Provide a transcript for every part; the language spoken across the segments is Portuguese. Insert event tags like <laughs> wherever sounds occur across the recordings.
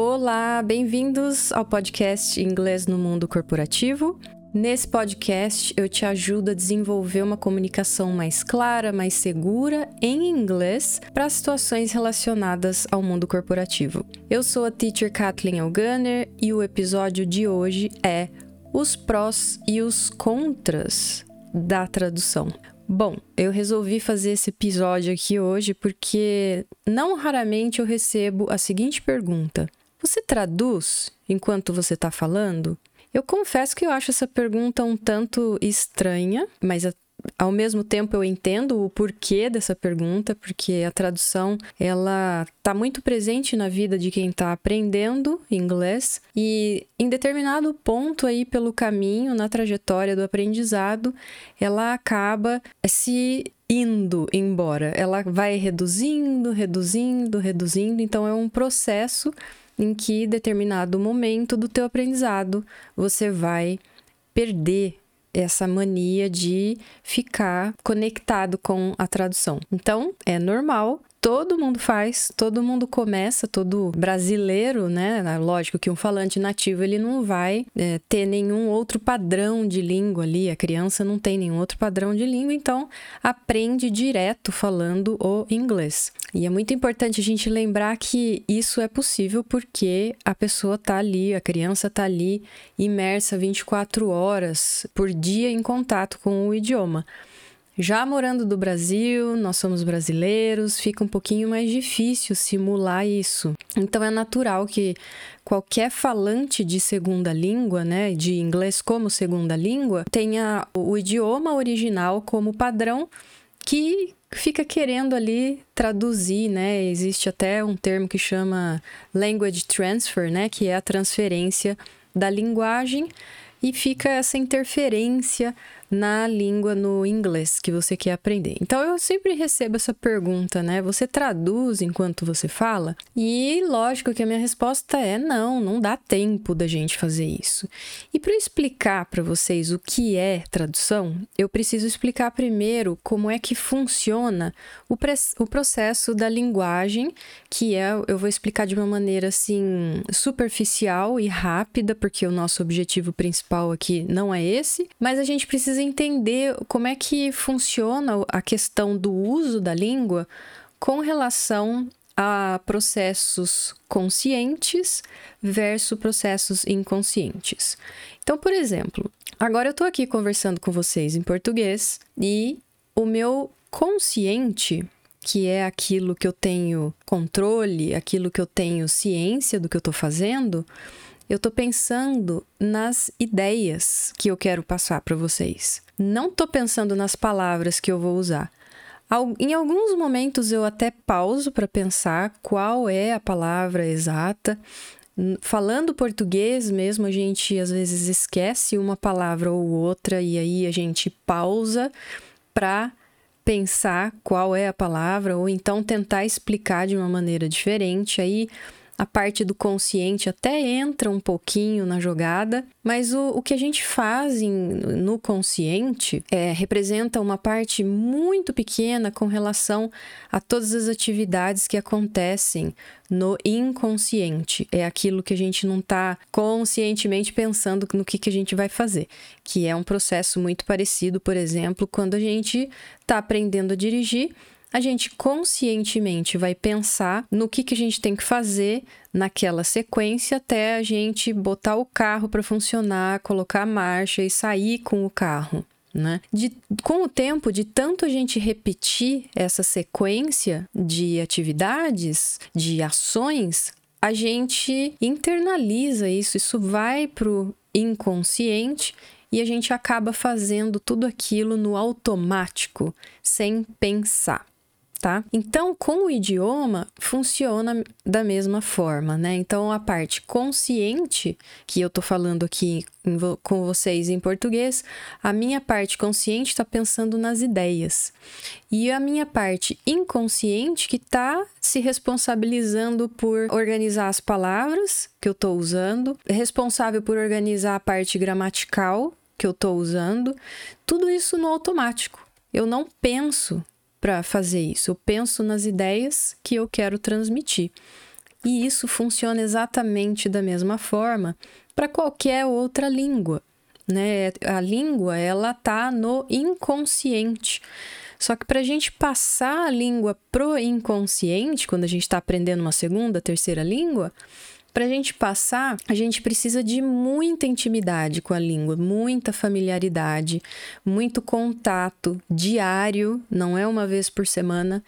Olá, bem-vindos ao podcast Inglês no Mundo Corporativo. Nesse podcast, eu te ajudo a desenvolver uma comunicação mais clara, mais segura em inglês para situações relacionadas ao mundo corporativo. Eu sou a teacher Kathleen Elgunner e o episódio de hoje é os prós e os contras da tradução. Bom, eu resolvi fazer esse episódio aqui hoje porque não raramente eu recebo a seguinte pergunta: Você traduz enquanto você está falando? Eu confesso que eu acho essa pergunta um tanto estranha, mas ao mesmo tempo eu entendo o porquê dessa pergunta, porque a tradução ela está muito presente na vida de quem está aprendendo inglês e em determinado ponto aí pelo caminho, na trajetória do aprendizado, ela acaba se indo embora. Ela vai reduzindo, reduzindo, reduzindo, então é um processo em que determinado momento do teu aprendizado você vai perder essa mania de ficar conectado com a tradução. Então, é normal todo mundo faz, todo mundo começa, todo brasileiro, né? Lógico que um falante nativo ele não vai é, ter nenhum outro padrão de língua ali, a criança não tem nenhum outro padrão de língua, então aprende direto falando o inglês. E é muito importante a gente lembrar que isso é possível porque a pessoa tá ali, a criança tá ali imersa 24 horas por dia em contato com o idioma. Já morando do Brasil, nós somos brasileiros, fica um pouquinho mais difícil simular isso. Então é natural que qualquer falante de segunda língua, né, de inglês como segunda língua, tenha o idioma original como padrão que fica querendo ali traduzir, né? Existe até um termo que chama language transfer, né, que é a transferência da linguagem e fica essa interferência na língua no inglês que você quer aprender. Então eu sempre recebo essa pergunta, né? Você traduz enquanto você fala? E lógico que a minha resposta é não, não dá tempo da gente fazer isso. E para explicar para vocês o que é tradução, eu preciso explicar primeiro como é que funciona o, o processo da linguagem, que é, eu vou explicar de uma maneira assim superficial e rápida, porque o nosso objetivo principal aqui não é esse, mas a gente precisa precisa entender como é que funciona a questão do uso da língua com relação a processos conscientes versus processos inconscientes. Então, por exemplo, agora eu estou aqui conversando com vocês em português e o meu consciente, que é aquilo que eu tenho controle, aquilo que eu tenho ciência do que eu estou fazendo, eu estou pensando nas ideias que eu quero passar para vocês. Não estou pensando nas palavras que eu vou usar. Em alguns momentos eu até pauso para pensar qual é a palavra exata. Falando português mesmo, a gente às vezes esquece uma palavra ou outra e aí a gente pausa para pensar qual é a palavra ou então tentar explicar de uma maneira diferente. Aí a parte do consciente até entra um pouquinho na jogada, mas o, o que a gente faz em, no consciente é, representa uma parte muito pequena com relação a todas as atividades que acontecem no inconsciente. É aquilo que a gente não está conscientemente pensando no que, que a gente vai fazer, que é um processo muito parecido, por exemplo, quando a gente está aprendendo a dirigir a gente conscientemente vai pensar no que, que a gente tem que fazer naquela sequência até a gente botar o carro para funcionar, colocar a marcha e sair com o carro. Né? De, com o tempo, de tanto a gente repetir essa sequência de atividades, de ações, a gente internaliza isso, isso vai para o inconsciente e a gente acaba fazendo tudo aquilo no automático, sem pensar tá? Então, com o idioma, funciona da mesma forma, né? Então, a parte consciente, que eu tô falando aqui com vocês em português, a minha parte consciente está pensando nas ideias. E a minha parte inconsciente que está se responsabilizando por organizar as palavras que eu estou usando, responsável por organizar a parte gramatical que eu estou usando, tudo isso no automático. Eu não penso para fazer isso. Eu penso nas ideias que eu quero transmitir, E isso funciona exatamente da mesma forma para qualquer outra língua, né? A língua, ela tá no inconsciente. Só que para a gente passar a língua pro inconsciente, quando a gente está aprendendo uma segunda, terceira língua, para a gente passar, a gente precisa de muita intimidade com a língua, muita familiaridade, muito contato diário, não é uma vez por semana,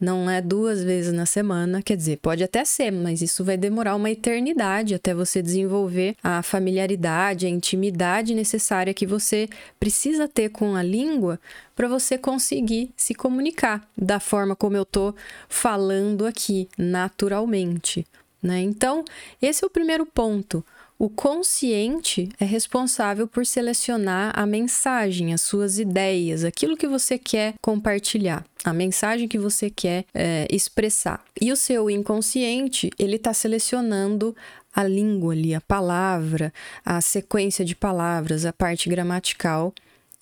não é duas vezes na semana. Quer dizer, pode até ser, mas isso vai demorar uma eternidade até você desenvolver a familiaridade, a intimidade necessária que você precisa ter com a língua para você conseguir se comunicar da forma como eu estou falando aqui, naturalmente. Né? Então, esse é o primeiro ponto. O consciente é responsável por selecionar a mensagem, as suas ideias, aquilo que você quer compartilhar, a mensagem que você quer é, expressar. E o seu inconsciente, ele está selecionando a língua ali, a palavra, a sequência de palavras, a parte gramatical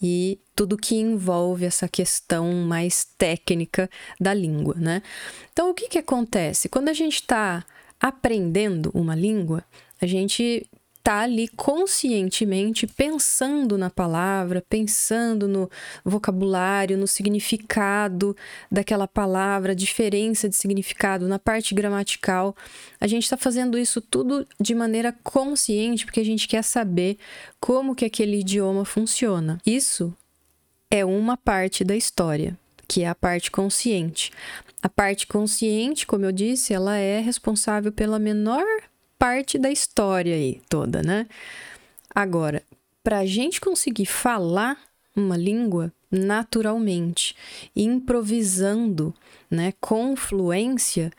e tudo que envolve essa questão mais técnica da língua, né? Então, o que, que acontece? Quando a gente está aprendendo uma língua, a gente tá ali conscientemente pensando na palavra, pensando no vocabulário, no significado daquela palavra, diferença de significado na parte gramatical. A gente está fazendo isso tudo de maneira consciente porque a gente quer saber como que aquele idioma funciona. Isso é uma parte da história que é a parte consciente. A parte consciente, como eu disse, ela é responsável pela menor parte da história aí toda, né? Agora, para a gente conseguir falar uma língua naturalmente, improvisando, né, com fluência,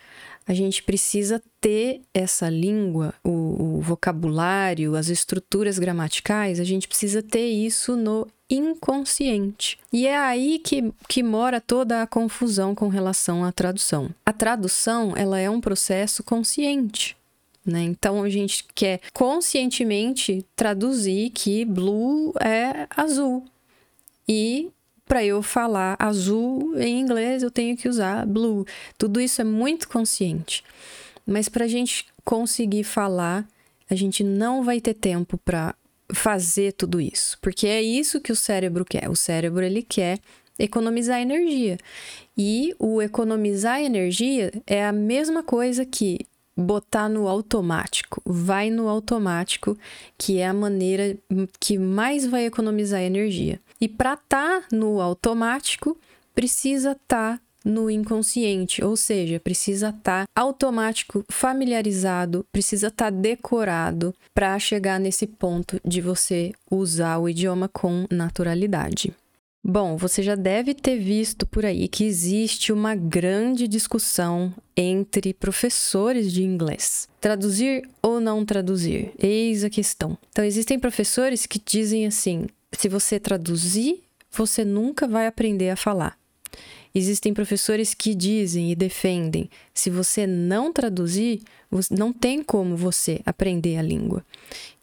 a gente precisa ter essa língua, o, o, vocabulário, as estruturas gramaticais, a gente precisa ter isso no inconsciente. E é aí que, que mora toda a confusão com relação à tradução. A tradução, ela é um processo consciente. Né? Então a gente quer conscientemente traduzir que blue é azul. E para eu falar azul em inglês, eu tenho que usar blue. Tudo isso é muito consciente. Mas para a gente conseguir falar, a gente não vai ter tempo para fazer tudo isso, porque é isso que o cérebro quer. O cérebro ele quer economizar energia. E o economizar energia é a mesma coisa que botar no automático. Vai no automático, que é a maneira que mais vai economizar energia. E para estar tá no automático, precisa estar tá no inconsciente, ou seja, precisa estar tá automático, familiarizado, precisa estar tá decorado para chegar nesse ponto de você usar o idioma com naturalidade. Bom, você já deve ter visto por aí que existe uma grande discussão entre professores de inglês. Traduzir ou não traduzir? Eis a questão. Então, existem professores que dizem assim: se você traduzir, você nunca vai aprender a falar. Existem professores que dizem e defendem: se você não traduzir, não tem como você aprender a língua.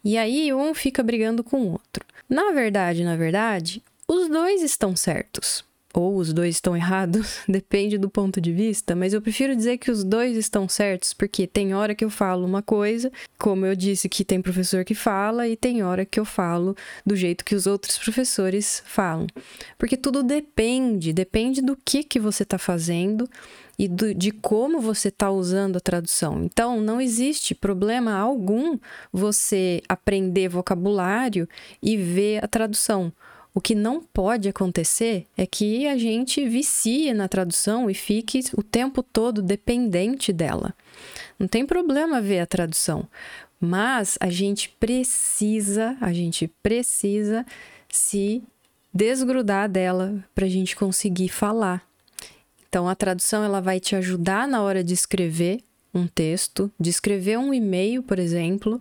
E aí um fica brigando com o outro. Na verdade, na verdade, os dois estão certos ou os dois estão errados, <laughs> depende do ponto de vista, mas eu prefiro dizer que os dois estão certos, porque tem hora que eu falo uma coisa, como eu disse que tem professor que fala, e tem hora que eu falo do jeito que os outros professores falam. Porque tudo depende, depende do que, que você está fazendo e do, de como você está usando a tradução. Então, não existe problema algum você aprender vocabulário e ver a tradução. O que não pode acontecer é que a gente vicie na tradução e fique o tempo todo dependente dela. Não tem problema ver a tradução, mas a gente precisa, a gente precisa se desgrudar dela para a gente conseguir falar. Então a tradução ela vai te ajudar na hora de escrever um texto, de escrever um e-mail, por exemplo,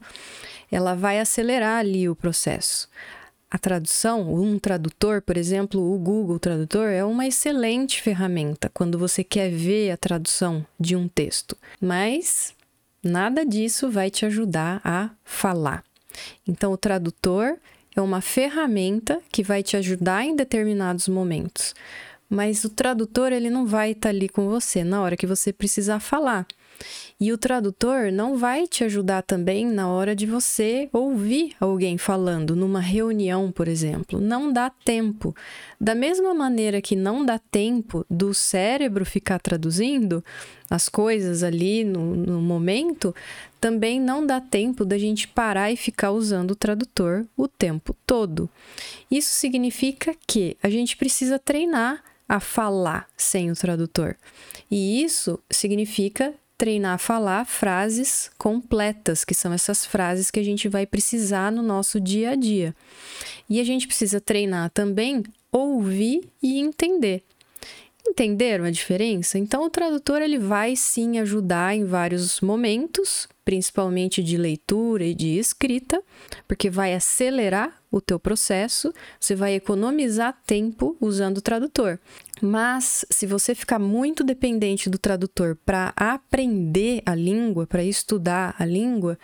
ela vai acelerar ali o processo a tradução, um tradutor, por exemplo, o Google Tradutor, é uma excelente ferramenta quando você quer ver a tradução de um texto, mas nada disso vai te ajudar a falar. Então, o tradutor é uma ferramenta que vai te ajudar em determinados momentos, mas o tradutor ele não vai estar tá ali com você na hora que você precisar falar. E o tradutor não vai te ajudar também na hora de você ouvir alguém falando numa reunião, por exemplo. Não dá tempo. Da mesma maneira que não dá tempo do cérebro ficar traduzindo as coisas ali no, no momento, também não dá tempo da gente parar e ficar usando o tradutor o tempo todo. Isso significa que a gente precisa treinar a falar sem o tradutor. E isso significa treinar a falar frases completas, que são essas frases que a gente vai precisar no nosso dia a dia. E a gente precisa treinar também ouvir e entender. Entenderam a diferença? Então o tradutor ele vai sim ajudar em vários momentos, principalmente de leitura e de escrita, porque vai acelerar o teu processo, você vai economizar tempo usando o tradutor. Mas se você ficar muito dependente do tradutor para aprender a língua, para estudar a língua,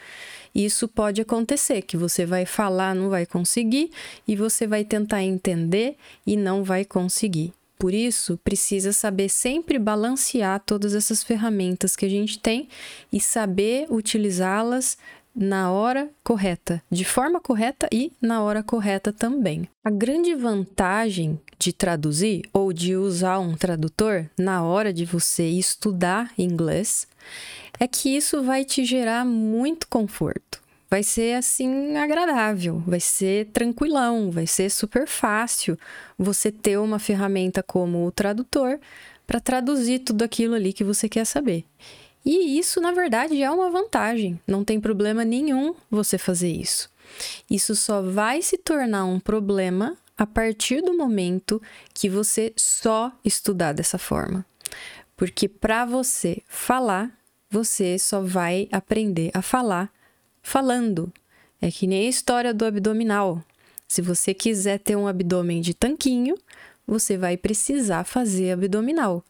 isso pode acontecer que você vai falar, não vai conseguir e você vai tentar entender e não vai conseguir. Por isso, precisa saber sempre balancear todas essas ferramentas que a gente tem e saber utilizá-las na hora correta, de forma correta e na hora correta também. A grande vantagem de traduzir ou de usar um tradutor na hora de você estudar inglês é que isso vai te gerar muito conforto. Vai ser assim agradável, vai ser tranquilão, vai ser super fácil você ter uma ferramenta como o tradutor para traduzir tudo aquilo ali que você quer saber. E isso, na verdade, é uma vantagem. Não tem problema nenhum você fazer isso. Isso só vai se tornar um problema a partir do momento que você só estudar dessa forma. Porque para você falar, você só vai aprender a falar falando. É que nem a história do abdominal. Se você quiser ter um abdômen de tanquinho, você vai precisar fazer abdominal.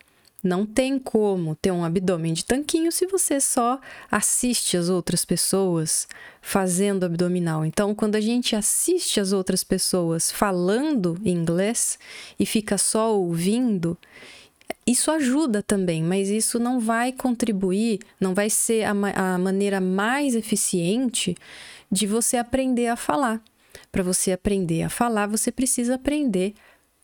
Não tem como ter um abdômen de tanquinho se você só assiste as outras pessoas fazendo abdominal. Então, quando a gente assiste as outras pessoas falando inglês e fica só ouvindo, isso ajuda também, mas isso não vai contribuir, não vai ser a, ma a maneira mais eficiente de você aprender a falar. Para você aprender a falar, você precisa aprender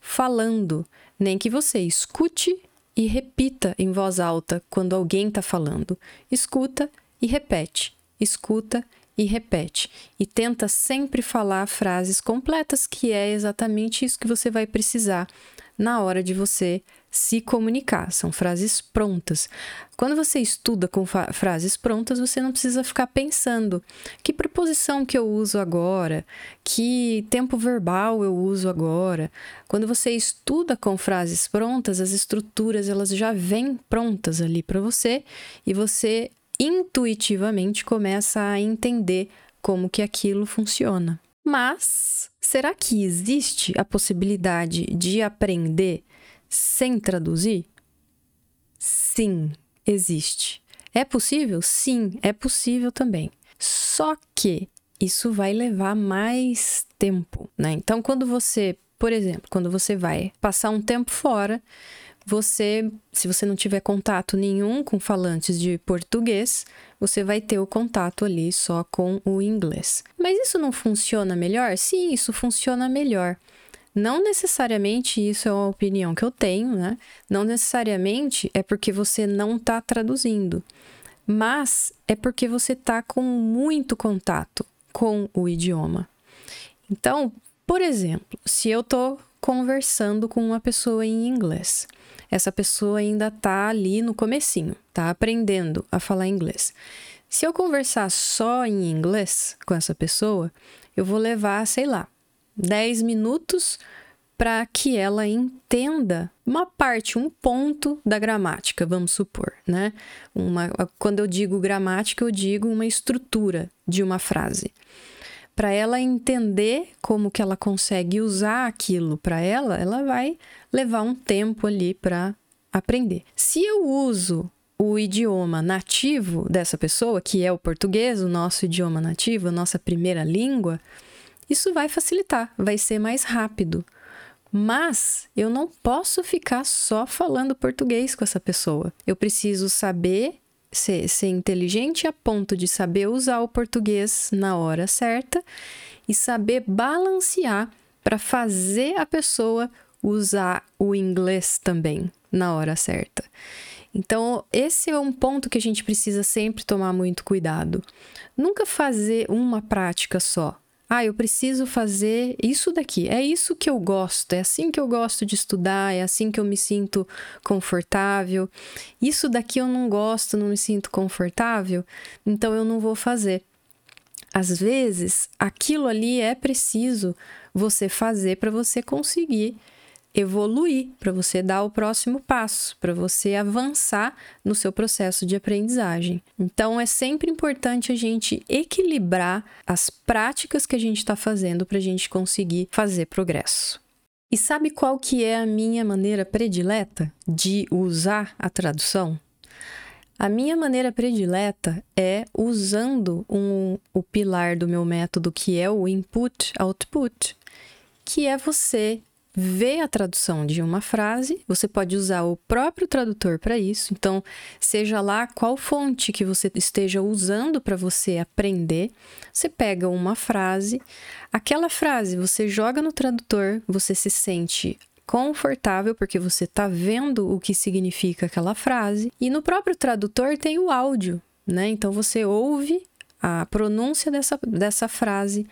falando. Nem que você escute e repita em voz alta quando alguém está falando. Escuta e repete. Escuta e repete. E tenta sempre falar frases completas, que é exatamente isso que você vai precisar na hora de você se comunicar. São frases prontas. Quando você estuda com frases prontas, você não precisa ficar pensando que preposição que eu uso agora, que tempo verbal eu uso agora. Quando você estuda com frases prontas, as estruturas elas já vêm prontas ali para você e você intuitivamente começa a entender como que aquilo funciona. Mas será que existe a possibilidade de aprender sem traduzir? Sim, existe. É possível? Sim, é possível também. Só que isso vai levar mais tempo, né? Então, quando você, por exemplo, quando você vai passar um tempo fora, você, se você não tiver contato nenhum com falantes de português, você vai ter o contato ali só com o inglês. Mas isso não funciona melhor? Sim, isso funciona melhor. Não necessariamente isso é uma opinião que eu tenho, né? Não necessariamente é porque você não está traduzindo, mas é porque você está com muito contato com o idioma. Então, por exemplo, se eu estou conversando com uma pessoa em inglês, essa pessoa ainda está ali no comecinho, está aprendendo a falar inglês. Se eu conversar só em inglês com essa pessoa, eu vou levar, sei lá, 10 minutos para que ela entenda uma parte, um ponto da gramática, vamos supor, né? Uma, quando eu digo gramática, eu digo uma estrutura de uma frase. Para ela entender como que ela consegue usar aquilo para ela, ela vai levar um tempo ali para aprender. Se eu uso o idioma nativo dessa pessoa, que é o português, o nosso idioma nativo, a nossa primeira língua, isso vai facilitar, vai ser mais rápido. Mas eu não posso ficar só falando português com essa pessoa. Eu preciso saber ser, ser inteligente a ponto de saber usar o português na hora certa e saber balancear para fazer a pessoa usar o inglês também na hora certa. Então, esse é um ponto que a gente precisa sempre tomar muito cuidado. Nunca fazer uma prática só. Ah, eu preciso fazer isso daqui. É isso que eu gosto, é assim que eu gosto de estudar, é assim que eu me sinto confortável. Isso daqui eu não gosto, não me sinto confortável, então eu não vou fazer. Às vezes, aquilo ali é preciso você fazer para você conseguir evoluir, para você dar o próximo passo, para você avançar no seu processo de aprendizagem. Então é sempre importante a gente equilibrar as práticas que a gente está fazendo para a gente conseguir fazer progresso. E sabe qual que é a minha maneira predileta de usar a tradução? A minha maneira predileta é usando um, o pilar do meu método, que é o input-output, que é você ver a tradução de uma frase, você pode usar o próprio tradutor para isso. Então, seja lá qual fonte que você esteja usando para você aprender, você pega uma frase, aquela frase você joga no tradutor, você se sente confortável porque você está vendo o que significa aquela frase, e no próprio tradutor tem o áudio, né? Então você ouve a pronúncia dessa, dessa frase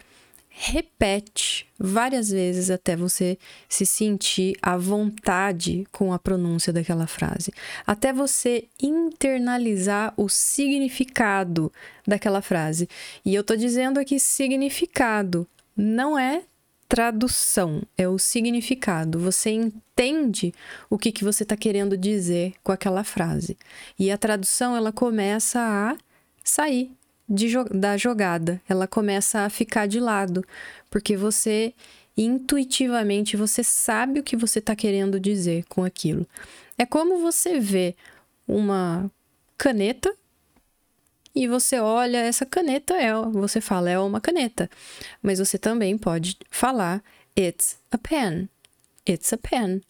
repete várias vezes até você se sentir à vontade com a pronúncia daquela frase, até você internalizar o significado daquela frase. E eu tô dizendo aqui significado, não é tradução, é o significado. Você entende o que, que você está querendo dizer com aquela frase. E a tradução ela começa a sair de, da jogada, ela começa a ficar de lado, porque você intuitivamente você sabe o que você está querendo dizer com aquilo. É como você vê uma caneta e você olha essa caneta é, você fala é uma caneta, mas você também pode falar it's a pen. It's a pen.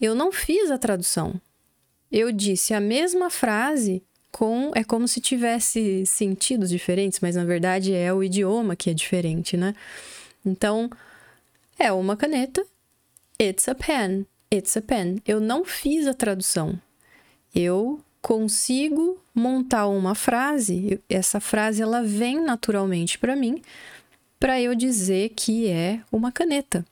Eu não fiz a tradução. Eu disse a mesma frase com é como se tivesse sentidos diferentes, mas na verdade é o idioma que é diferente, né? Então, é uma caneta. It's a pen. It's a pen. Eu não fiz a tradução. Eu consigo montar uma frase, essa frase ela vem naturalmente para mim, para eu dizer que é uma caneta.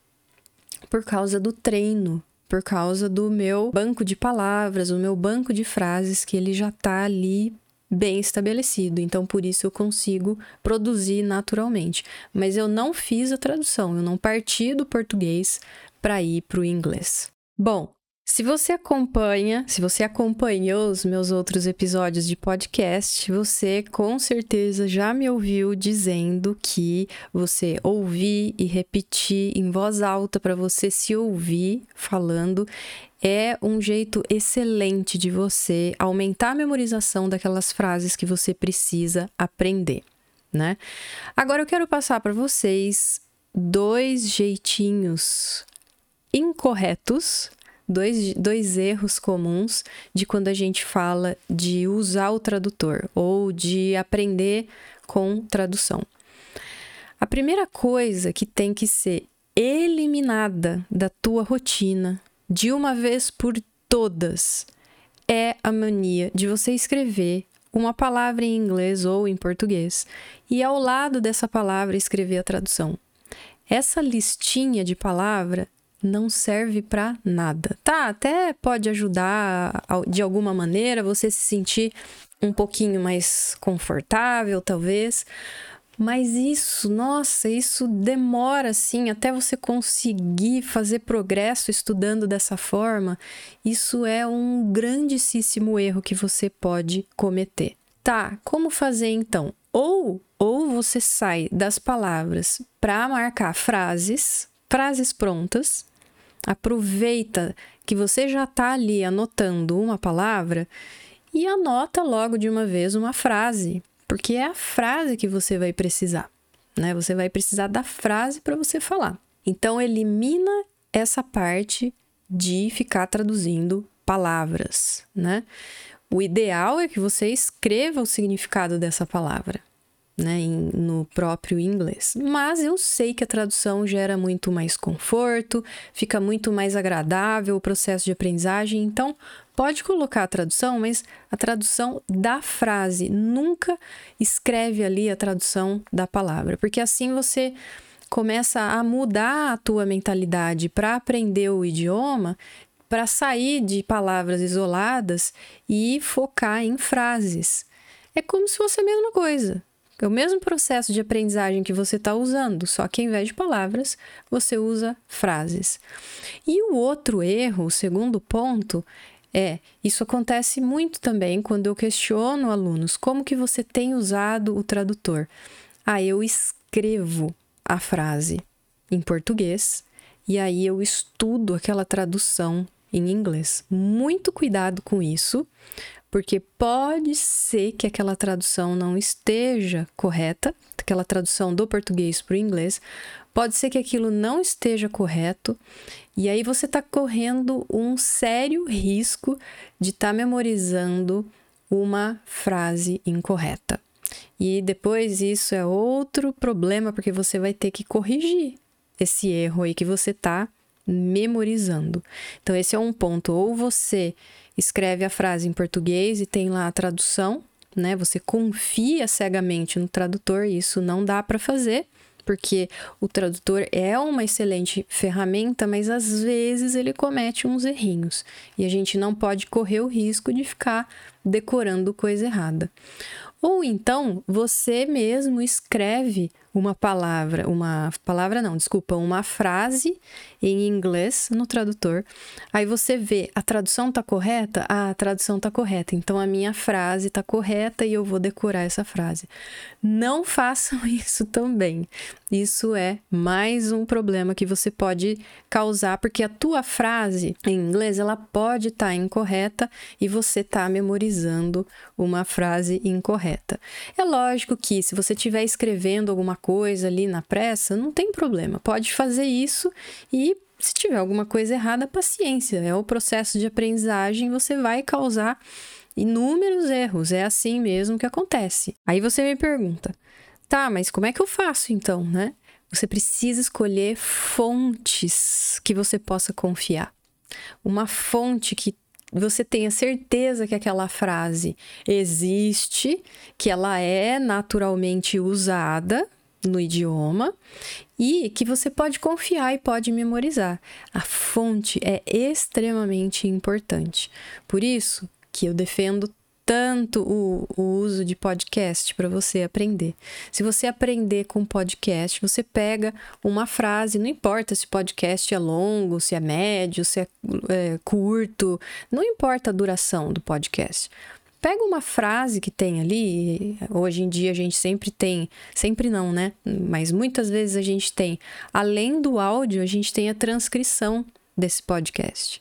Por causa do treino, por causa do meu banco de palavras, o meu banco de frases que ele já está ali bem estabelecido. Então, por isso eu consigo produzir naturalmente. Mas eu não fiz a tradução, eu não parti do português para ir para o inglês. Bom, se você acompanha, se você acompanhou os meus outros episódios de podcast, você com certeza já me ouviu dizendo que você ouvir e repetir em voz alta para você se ouvir falando é um jeito excelente de você aumentar a memorização daquelas frases que você precisa aprender, né? Agora eu quero passar para vocês dois jeitinhos incorretos dois, dois erros comuns de quando a gente fala de usar o tradutor ou de aprender com tradução. A primeira coisa que tem que ser eliminada da tua rotina de uma vez por todas é a mania de você escrever uma palavra em inglês ou em português e ao lado dessa palavra escrever a tradução. Essa listinha de palavra não serve para nada. Tá, até pode ajudar de alguma maneira você se sentir um pouquinho mais confortável, talvez. Mas isso, nossa, isso demora assim até você conseguir fazer progresso estudando dessa forma. Isso é um grandíssimo erro que você pode cometer. Tá, como fazer então? Ou ou você sai das palavras para marcar frases frases prontas. Aproveita que você já está ali anotando uma palavra e anota logo de uma vez uma frase, porque é a frase que você vai precisar, né? Você vai precisar da frase para você falar. Então elimina essa parte de ficar traduzindo palavras, né? O ideal é que você escreva o significado dessa palavra né, no próprio inglês. Mas eu sei que a tradução gera muito mais conforto, fica muito mais agradável o processo de aprendizagem, então pode colocar a tradução, mas a tradução da frase. Nunca escreve ali a tradução da palavra, porque assim você começa a mudar a tua mentalidade para aprender o idioma, para sair de palavras isoladas e focar em frases. É como se fosse a mesma coisa. É o mesmo processo de aprendizagem que você está usando, só que em vez de palavras, você usa frases. E o outro erro, o segundo ponto, é, isso acontece muito também quando eu questiono alunos como que você tem usado o tradutor. Ah, eu escrevo a frase em português e aí eu estudo aquela tradução em inglês. Muito cuidado com isso, porque pode ser que aquela tradução não esteja correta, aquela tradução do português para o inglês, pode ser que aquilo não esteja correto, e aí você está correndo um sério risco de estar tá memorizando uma frase incorreta. E depois isso é outro problema, porque você vai ter que corrigir esse erro aí que você está memorizando. Então, esse é um ponto. Ou você escreve a frase em português e tem lá a tradução, né? Você confia cegamente no tradutor, e isso não dá para fazer, porque o tradutor é uma excelente ferramenta, mas às vezes ele comete uns errinhos e a gente não pode correr o risco de ficar decorando coisa errada. Ou então você mesmo escreve uma palavra, uma palavra não, desculpa, uma frase em inglês no tradutor. Aí você vê, a tradução tá correta? Ah, a tradução tá correta. Então a minha frase tá correta e eu vou decorar essa frase. Não façam <laughs> isso também. Isso é mais um problema que você pode causar porque a tua frase em inglês ela pode estar tá incorreta e você tá memorizando uma frase incorreta. É lógico que se você estiver escrevendo alguma coisa ali na pressa, não tem problema. Pode fazer isso e se tiver alguma coisa errada, paciência. É o processo de aprendizagem, você vai causar inúmeros erros. É assim mesmo que acontece. Aí você me pergunta: "Tá, mas como é que eu faço então, né?" Você precisa escolher fontes que você possa confiar. Uma fonte que você tenha certeza que aquela frase existe, que ela é naturalmente usada no idioma e que você pode confiar e pode memorizar. A fonte é extremamente importante. Por isso que eu defendo tanto o, o uso de podcast para você aprender. Se você aprender com podcast, você pega uma frase, não importa se podcast é longo, se é médio, se é, é curto, não importa a duração do podcast pega uma frase que tem ali, hoje em dia a gente sempre tem, sempre não, né? Mas muitas vezes a gente tem, além do áudio, a gente tem a transcrição desse podcast.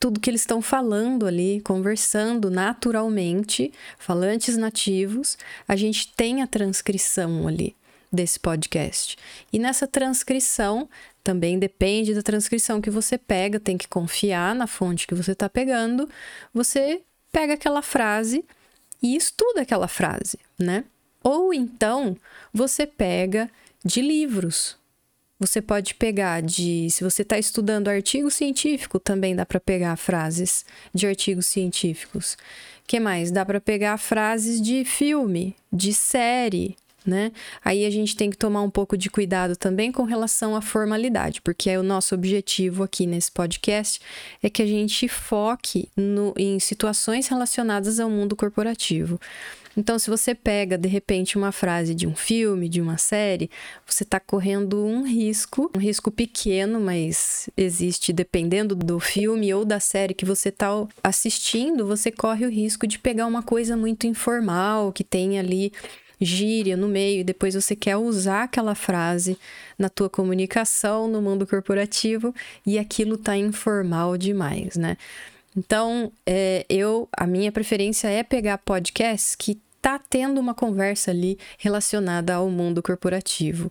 Tudo que eles estão falando ali, conversando naturalmente, falantes nativos, a gente tem a transcrição ali desse podcast. E nessa transcrição, também depende da transcrição que você pega, tem que confiar na fonte que você está pegando. Você pega aquela frase e estuda aquela frase, né? Ou então você pega de livros. Você pode pegar de. Se você está estudando artigo científico, também dá para pegar frases de artigos científicos. que mais? Dá para pegar frases de filme, de série, né? Aí a gente tem que tomar um pouco de cuidado também com relação à formalidade, porque é o nosso objetivo aqui nesse podcast é que a gente foque no, em situações relacionadas ao mundo corporativo. Então, se você pega de repente uma frase de um filme, de uma série, você está correndo um risco, um risco pequeno, mas existe dependendo do filme ou da série que você está assistindo, você corre o risco de pegar uma coisa muito informal, que tem ali gíria no meio e depois você quer usar aquela frase na tua comunicação no mundo corporativo e aquilo tá informal demais, né? Então, é, eu a minha preferência é pegar podcasts que tá tendo uma conversa ali relacionada ao mundo corporativo.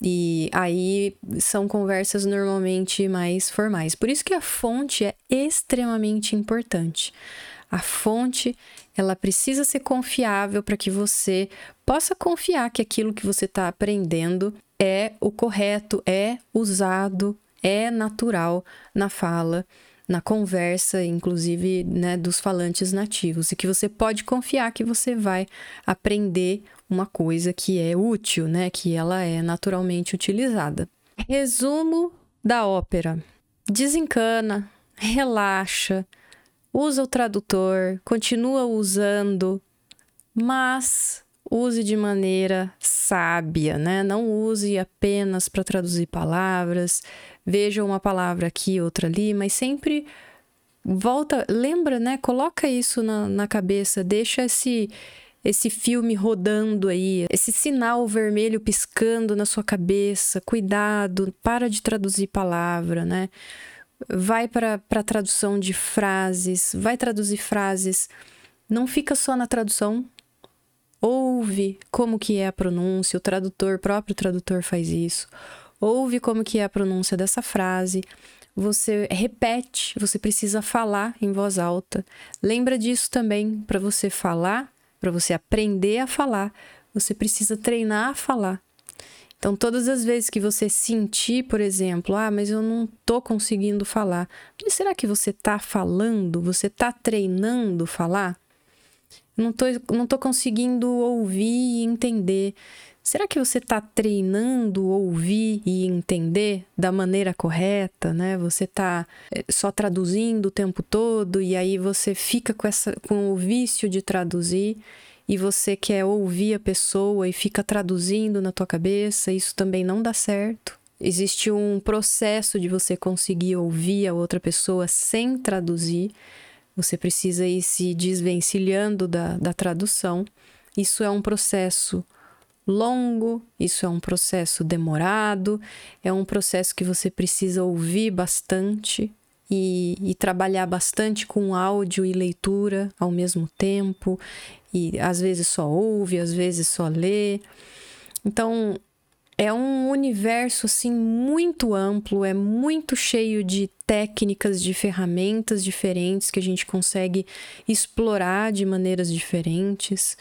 E aí são conversas normalmente mais formais. Por isso que a fonte é extremamente importante. A fonte, ela precisa ser confiável para que você possa confiar que aquilo que você está aprendendo é o correto, é usado, é natural na fala, na conversa, inclusive, né, dos falantes nativos, e que você pode confiar que você vai aprender uma coisa que é útil, né, que ela é naturalmente utilizada. Resumo da ópera: desencana, relaxa, usa o tradutor, continua usando, mas use de maneira sábia, né? Não use apenas para traduzir palavras, veja uma palavra aqui, outra ali, mas sempre volta, lembra, né? Coloca isso na, na cabeça, deixa esse esse filme rodando aí, esse sinal vermelho piscando na sua cabeça. Cuidado, para de traduzir palavra, né? Vai para a tradução de frases, vai traduzir frases. Não fica só na tradução. Ouve como que é a pronúncia, o tradutor, o próprio tradutor faz isso. Ouve como que é a pronúncia dessa frase. Você repete, você precisa falar em voz alta. Lembra disso também para você falar para você aprender a falar, você precisa treinar a falar. Então, todas as vezes que você sentir, por exemplo, ah, mas eu não tô conseguindo falar, mas será que você tá falando? Você tá treinando falar? Não tô, não tô conseguindo ouvir e entender. Será que você está treinando ouvir e entender da maneira correta, né? Você está eh, só traduzindo o tempo todo e aí você fica com essa com o vício de traduzir e você quer ouvir a pessoa e fica traduzindo na tua cabeça, isso também não dá certo. Existe um processo de você conseguir ouvir a outra pessoa sem traduzir. Você precisa ir se desvencilhando da, da tradução. Isso é um processo longo, isso é um processo demorado, é um processo que você precisa ouvir bastante e, e, trabalhar bastante com áudio e leitura ao mesmo tempo, e às vezes só ouve, às vezes só lê. Então, é um universo assim muito amplo, é muito cheio de técnicas, de ferramentas diferentes que a gente consegue explorar de maneiras diferentes.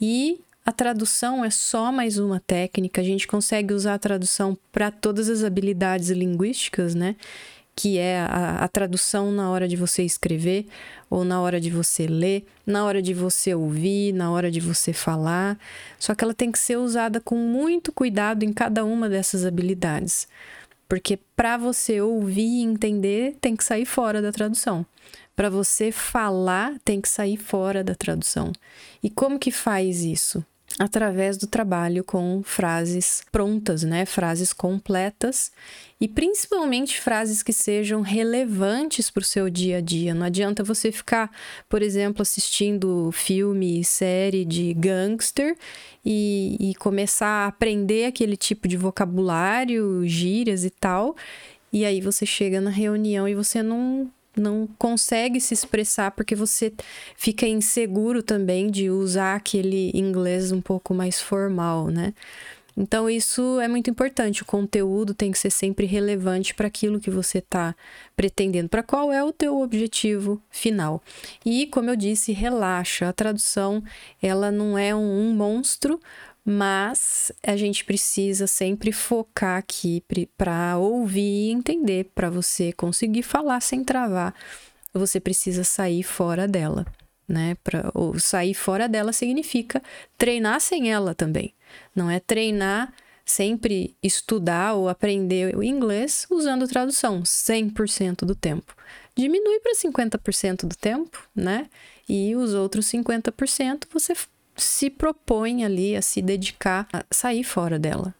E a tradução é só mais uma técnica, a gente consegue usar a tradução para todas as habilidades linguísticas, né? Que é a, a, tradução na hora de você escrever, ou na hora de você ler, na hora de você ouvir, na hora de você falar. Só que ela tem que ser usada com muito cuidado em cada uma dessas habilidades. Porque para você ouvir e entender, tem que sair fora da tradução. Para você falar, tem que sair fora da tradução. E como que faz isso? Através do trabalho com frases prontas, né? Frases completas e principalmente frases que sejam relevantes para o seu dia a dia. Não adianta você ficar, por exemplo, assistindo filme, série de gangster e, e começar a aprender aquele tipo de vocabulário, gírias e tal. E aí você chega na reunião e você não não consegue se expressar porque você fica inseguro também de usar aquele inglês um pouco mais formal, né? Então, isso é muito importante. O conteúdo tem que ser sempre relevante para aquilo que você está pretendendo, para qual é o teu objetivo final. E, como eu disse, relaxa. A tradução, ela não é um, um monstro, mas a gente precisa sempre focar aqui para ouvir e entender, para você conseguir falar sem travar. Você precisa sair fora dela, né? Pra, ou sair fora dela significa treinar sem ela também. Não é treinar sempre estudar ou aprender o inglês usando tradução 100% do tempo. Diminui para 50% do tempo, né? E os outros 50% você se propõe ali a se dedicar a sair fora dela,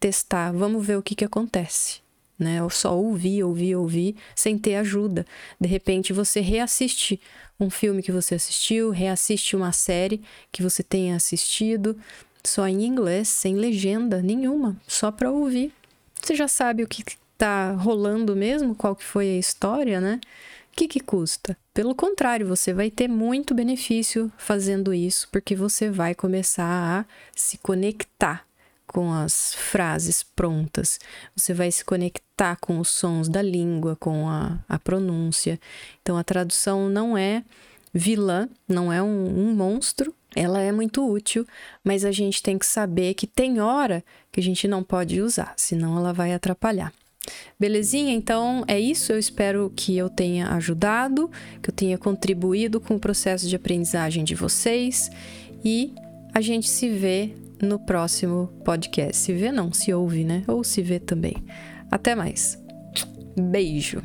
testar, vamos ver o que, que acontece. Né? Ou só ouvir, ouvir, ouvir, sem ter ajuda. De repente você reassiste um filme que você assistiu, reassiste uma série que você tenha assistido, só em inglês, sem legenda nenhuma, só para ouvir. Você já sabe o que está rolando mesmo, qual que foi a história, né? O que, que custa? Pelo contrário, você vai ter muito benefício fazendo isso, porque você vai começar a se conectar com as frases prontas, você vai se conectar com os sons da língua, com a, a pronúncia. Então, a tradução não é vilã, não é um, um monstro. Ela é muito útil, mas a gente tem que saber que tem hora que a gente não pode usar, senão ela vai atrapalhar. Belezinha? Então é isso. Eu espero que eu tenha ajudado, que eu tenha contribuído com o processo de aprendizagem de vocês e a gente se vê no próximo podcast. Se vê, não, se ouve, né? Ou se vê também. Até mais. Beijo.